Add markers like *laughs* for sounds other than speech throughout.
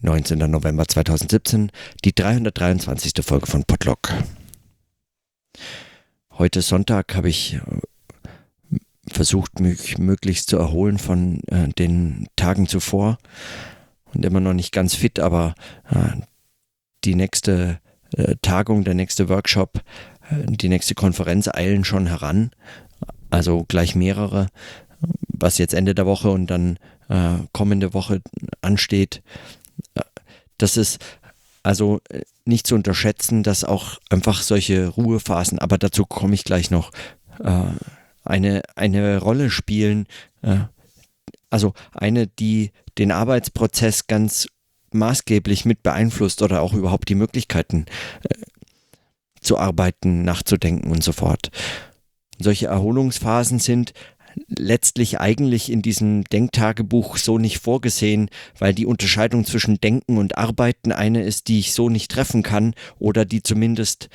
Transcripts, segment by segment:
19. November 2017, die 323. Folge von Podlock. Heute Sonntag habe ich äh, versucht, mich möglichst zu erholen von äh, den Tagen zuvor und immer noch nicht ganz fit, aber äh, die nächste äh, Tagung, der nächste Workshop, äh, die nächste Konferenz eilen schon heran, also gleich mehrere, was jetzt Ende der Woche und dann äh, kommende Woche ansteht das ist also äh, nicht zu unterschätzen, dass auch einfach solche Ruhephasen, aber dazu komme ich gleich noch, äh, eine, eine Rolle spielen. Äh, also eine, die den Arbeitsprozess ganz maßgeblich mit beeinflusst oder auch überhaupt die Möglichkeiten äh, zu arbeiten, nachzudenken und so fort. Solche Erholungsphasen sind letztlich eigentlich in diesem Denktagebuch so nicht vorgesehen, weil die Unterscheidung zwischen Denken und Arbeiten eine ist, die ich so nicht treffen kann oder die zumindest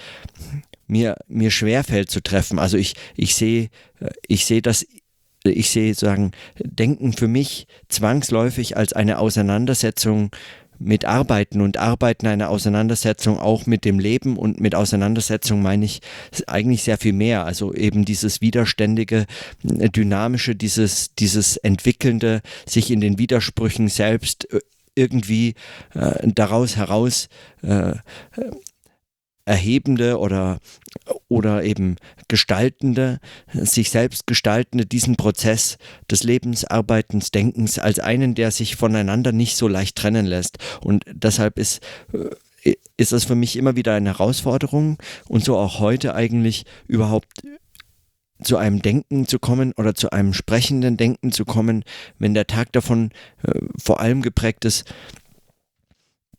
mir, mir schwerfällt zu treffen. Also ich, ich sehe, ich sehe das ich sehe sagen, Denken für mich zwangsläufig als eine Auseinandersetzung mit Arbeiten und Arbeiten eine Auseinandersetzung auch mit dem Leben und mit Auseinandersetzung meine ich eigentlich sehr viel mehr. Also eben dieses widerständige, äh, dynamische, dieses, dieses entwickelnde, sich in den Widersprüchen selbst äh, irgendwie äh, daraus heraus äh, erhebende oder, oder eben gestaltende, sich selbst gestaltende, diesen Prozess des Lebens, Arbeitens, Denkens als einen, der sich voneinander nicht so leicht trennen lässt. Und deshalb ist, äh, ist das für mich immer wieder eine Herausforderung und so auch heute eigentlich überhaupt zu einem Denken zu kommen oder zu einem sprechenden Denken zu kommen, wenn der Tag davon äh, vor allem geprägt ist,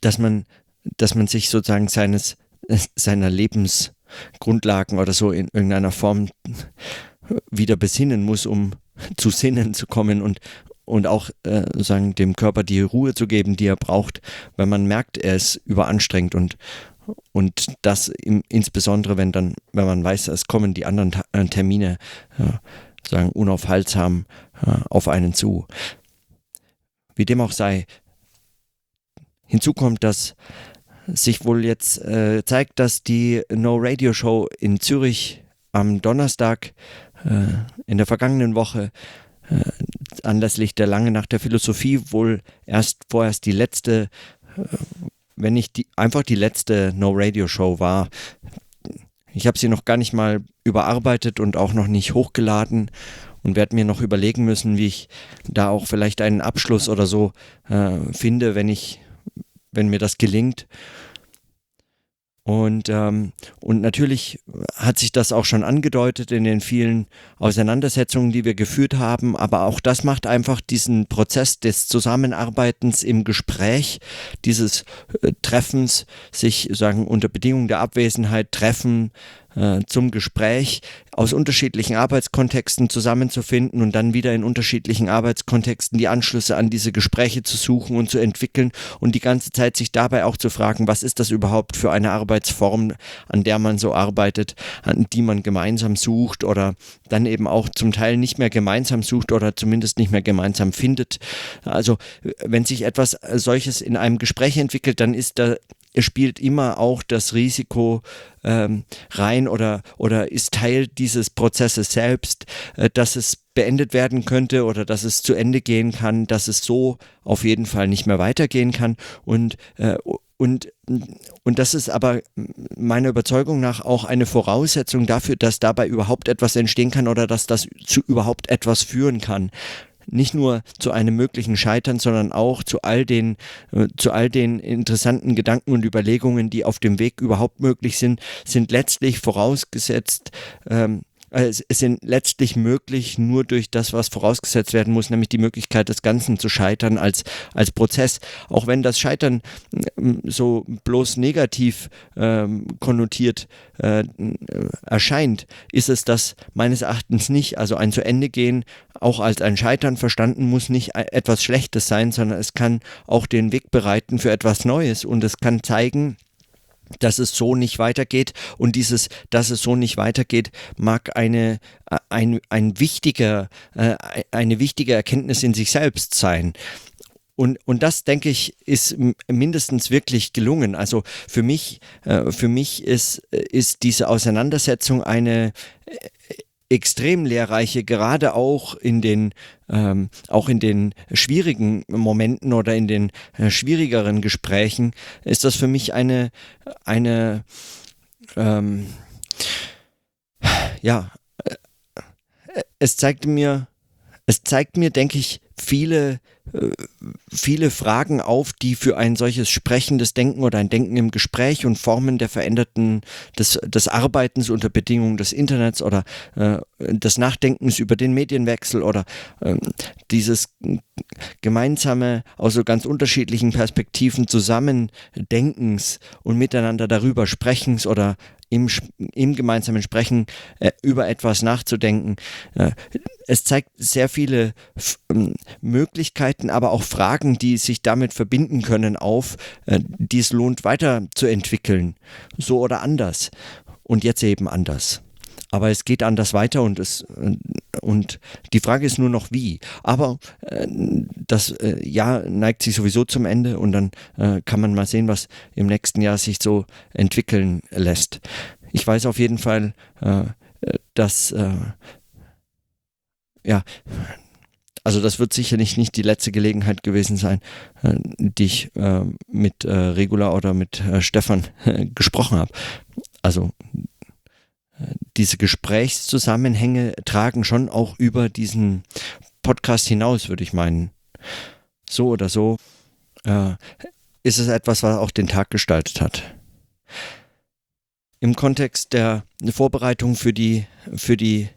dass man, dass man sich sozusagen seines seiner Lebensgrundlagen oder so in irgendeiner Form wieder besinnen muss, um zu Sinnen zu kommen und, und auch äh, sagen, dem Körper die Ruhe zu geben, die er braucht, weil man merkt, er ist überanstrengt und, und das im, insbesondere, wenn dann, wenn man weiß, es kommen die anderen äh, Termine äh, sagen unaufhaltsam äh, auf einen zu. Wie dem auch sei, hinzu kommt, dass sich wohl jetzt äh, zeigt, dass die No Radio Show in Zürich am Donnerstag äh, in der vergangenen Woche äh, anlässlich der Lange Nacht der Philosophie wohl erst vorerst die letzte, äh, wenn nicht die, einfach die letzte No Radio Show war. Ich habe sie noch gar nicht mal überarbeitet und auch noch nicht hochgeladen und werde mir noch überlegen müssen, wie ich da auch vielleicht einen Abschluss oder so äh, finde, wenn ich wenn mir das gelingt. Und, ähm, und natürlich hat sich das auch schon angedeutet in den vielen Auseinandersetzungen, die wir geführt haben. Aber auch das macht einfach diesen Prozess des Zusammenarbeitens im Gespräch, dieses äh, Treffens, sich sagen unter Bedingungen der Abwesenheit treffen, äh, zum Gespräch aus unterschiedlichen Arbeitskontexten zusammenzufinden und dann wieder in unterschiedlichen Arbeitskontexten die Anschlüsse an diese Gespräche zu suchen und zu entwickeln und die ganze Zeit sich dabei auch zu fragen, was ist das überhaupt für eine Arbeitsform, an der man so arbeitet, an die man gemeinsam sucht oder dann eben auch zum Teil nicht mehr gemeinsam sucht oder zumindest nicht mehr gemeinsam findet. Also wenn sich etwas solches in einem Gespräch entwickelt, dann ist da spielt immer auch das Risiko ähm, rein oder, oder ist Teil dieses Prozesses selbst, äh, dass es beendet werden könnte oder dass es zu Ende gehen kann, dass es so auf jeden Fall nicht mehr weitergehen kann. Und äh, und, und das ist aber meiner Überzeugung nach auch eine Voraussetzung dafür, dass dabei überhaupt etwas entstehen kann oder dass das zu überhaupt etwas führen kann nicht nur zu einem möglichen Scheitern, sondern auch zu all den, äh, zu all den interessanten Gedanken und Überlegungen, die auf dem Weg überhaupt möglich sind, sind letztlich vorausgesetzt, ähm, äh, es sind letztlich möglich nur durch das, was vorausgesetzt werden muss, nämlich die Möglichkeit des Ganzen zu scheitern als, als Prozess. Auch wenn das Scheitern ähm, so bloß negativ ähm, konnotiert äh, erscheint, ist es das meines Erachtens nicht. Also ein zu Ende gehen, auch als ein Scheitern verstanden, muss nicht etwas Schlechtes sein, sondern es kann auch den Weg bereiten für etwas Neues und es kann zeigen, dass es so nicht weitergeht und dieses, dass es so nicht weitergeht, mag eine, ein, ein wichtiger, äh, eine wichtige Erkenntnis in sich selbst sein. und, und das, denke ich, ist mindestens wirklich gelungen. Also für mich, äh, für mich ist, ist diese Auseinandersetzung eine äh, extrem lehrreiche, gerade auch in den, ähm, auch in den schwierigen Momenten oder in den äh, schwierigeren Gesprächen, ist das für mich eine, eine ähm, ja, äh, es zeigt mir, es zeigt mir, denke ich, viele viele Fragen auf, die für ein solches sprechendes Denken oder ein Denken im Gespräch und Formen der veränderten des, des Arbeitens unter Bedingungen des Internets oder äh, des Nachdenkens über den Medienwechsel oder äh, dieses gemeinsame aus so ganz unterschiedlichen Perspektiven Zusammendenkens und miteinander darüber sprechens oder im, im gemeinsamen Sprechen äh, über etwas nachzudenken. Äh, es zeigt sehr viele ähm, Möglichkeiten, aber auch Fragen, die sich damit verbinden können, auf, äh, die es lohnt weiterzuentwickeln. So oder anders. Und jetzt eben anders. Aber es geht anders weiter und es und die Frage ist nur noch wie. Aber äh, das äh, Jahr neigt sich sowieso zum Ende und dann äh, kann man mal sehen, was im nächsten Jahr sich so entwickeln lässt. Ich weiß auf jeden Fall, äh, dass äh, ja, also das wird sicherlich nicht die letzte Gelegenheit gewesen sein, äh, die ich äh, mit äh, Regula oder mit äh, Stefan *laughs* gesprochen habe. Also diese Gesprächszusammenhänge tragen schon auch über diesen Podcast hinaus, würde ich meinen. So oder so äh, ist es etwas, was auch den Tag gestaltet hat. Im Kontext der Vorbereitung für die, für die,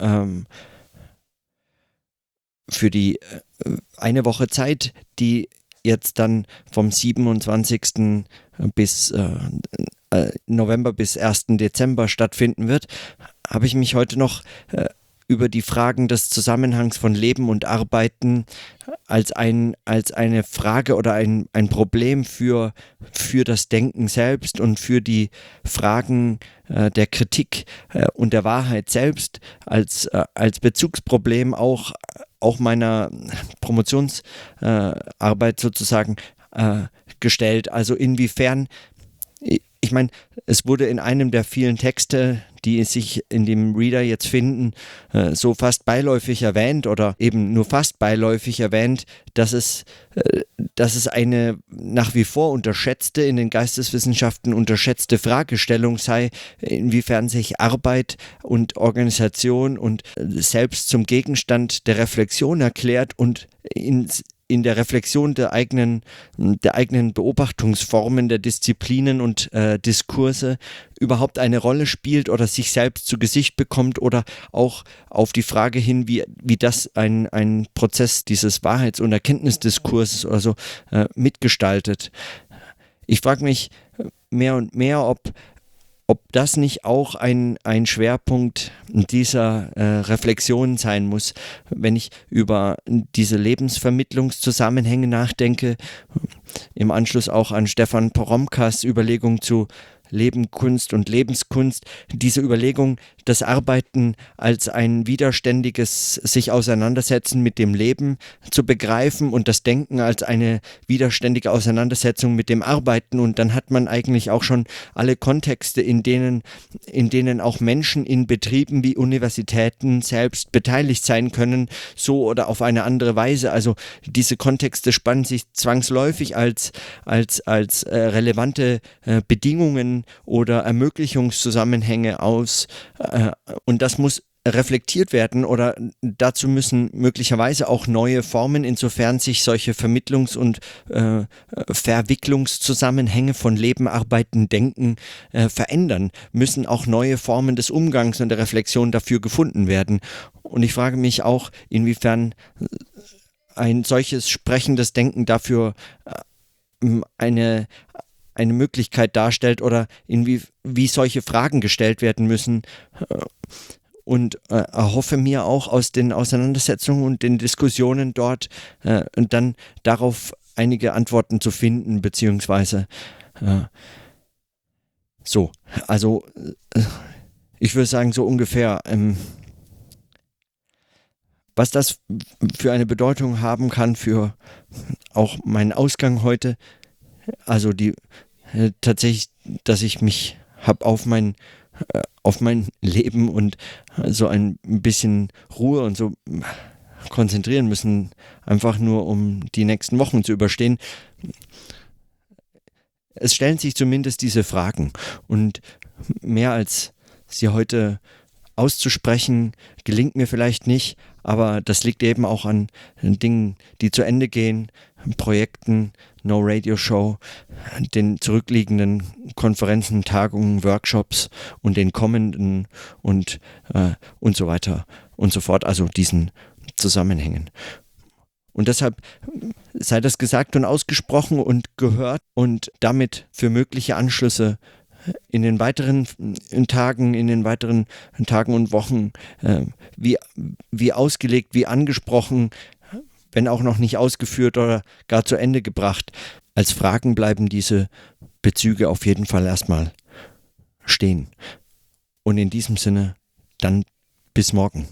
ähm, für die äh, eine Woche Zeit, die jetzt dann vom 27. bis äh, äh, November bis 1. Dezember stattfinden wird, habe ich mich heute noch äh, über die Fragen des Zusammenhangs von Leben und Arbeiten als, ein, als eine Frage oder ein, ein Problem für, für das Denken selbst und für die Fragen äh, der Kritik äh, und der Wahrheit selbst als, äh, als Bezugsproblem auch, auch meiner Promotionsarbeit sozusagen äh, gestellt. Also inwiefern ich meine, es wurde in einem der vielen Texte, die sich in dem Reader jetzt finden, äh, so fast beiläufig erwähnt oder eben nur fast beiläufig erwähnt, dass es, äh, dass es eine nach wie vor unterschätzte, in den Geisteswissenschaften unterschätzte Fragestellung sei, inwiefern sich Arbeit und Organisation und äh, selbst zum Gegenstand der Reflexion erklärt und ins in der Reflexion der eigenen, der eigenen Beobachtungsformen, der Disziplinen und äh, Diskurse überhaupt eine Rolle spielt oder sich selbst zu Gesicht bekommt oder auch auf die Frage hin, wie, wie das ein, ein Prozess dieses Wahrheits- und Erkenntnisdiskurses oder so äh, mitgestaltet. Ich frage mich mehr und mehr, ob ob das nicht auch ein, ein Schwerpunkt dieser äh, Reflexion sein muss, wenn ich über diese Lebensvermittlungszusammenhänge nachdenke, im Anschluss auch an Stefan Poromkas Überlegung zu Leben, Kunst und Lebenskunst, diese Überlegung, das Arbeiten als ein widerständiges sich auseinandersetzen mit dem Leben zu begreifen und das Denken als eine widerständige Auseinandersetzung mit dem Arbeiten und dann hat man eigentlich auch schon alle Kontexte, in denen, in denen auch Menschen in Betrieben wie Universitäten selbst beteiligt sein können, so oder auf eine andere Weise. Also diese Kontexte spannen sich zwangsläufig als, als, als äh, relevante äh, Bedingungen oder Ermöglichungszusammenhänge aus. Äh, und das muss reflektiert werden oder dazu müssen möglicherweise auch neue Formen, insofern sich solche Vermittlungs- und äh, Verwicklungszusammenhänge von Leben, Arbeiten, Denken äh, verändern, müssen auch neue Formen des Umgangs und der Reflexion dafür gefunden werden. Und ich frage mich auch, inwiefern ein solches sprechendes Denken dafür äh, eine eine Möglichkeit darstellt oder inwie, wie solche Fragen gestellt werden müssen. Und äh, erhoffe mir auch aus den Auseinandersetzungen und den Diskussionen dort äh, und dann darauf einige Antworten zu finden, beziehungsweise äh, so, also äh, ich würde sagen, so ungefähr ähm, was das für eine Bedeutung haben kann für auch meinen Ausgang heute, also die äh, tatsächlich, dass ich mich habe auf mein äh, auf mein Leben und so ein bisschen Ruhe und so konzentrieren müssen, einfach nur um die nächsten Wochen zu überstehen. Es stellen sich zumindest diese Fragen und mehr als sie heute auszusprechen, gelingt mir vielleicht nicht, aber das liegt eben auch an Dingen, die zu Ende gehen, Projekten, No Radio Show, den zurückliegenden Konferenzen, Tagungen, Workshops und den kommenden und, äh, und so weiter und so fort, also diesen Zusammenhängen. Und deshalb sei das gesagt und ausgesprochen und gehört und damit für mögliche Anschlüsse in den weiteren Tagen, in den weiteren Tagen und Wochen äh, wie, wie ausgelegt, wie angesprochen, wenn auch noch nicht ausgeführt oder gar zu Ende gebracht. Als Fragen bleiben diese Bezüge auf jeden Fall erstmal stehen. Und in diesem Sinne, dann bis morgen.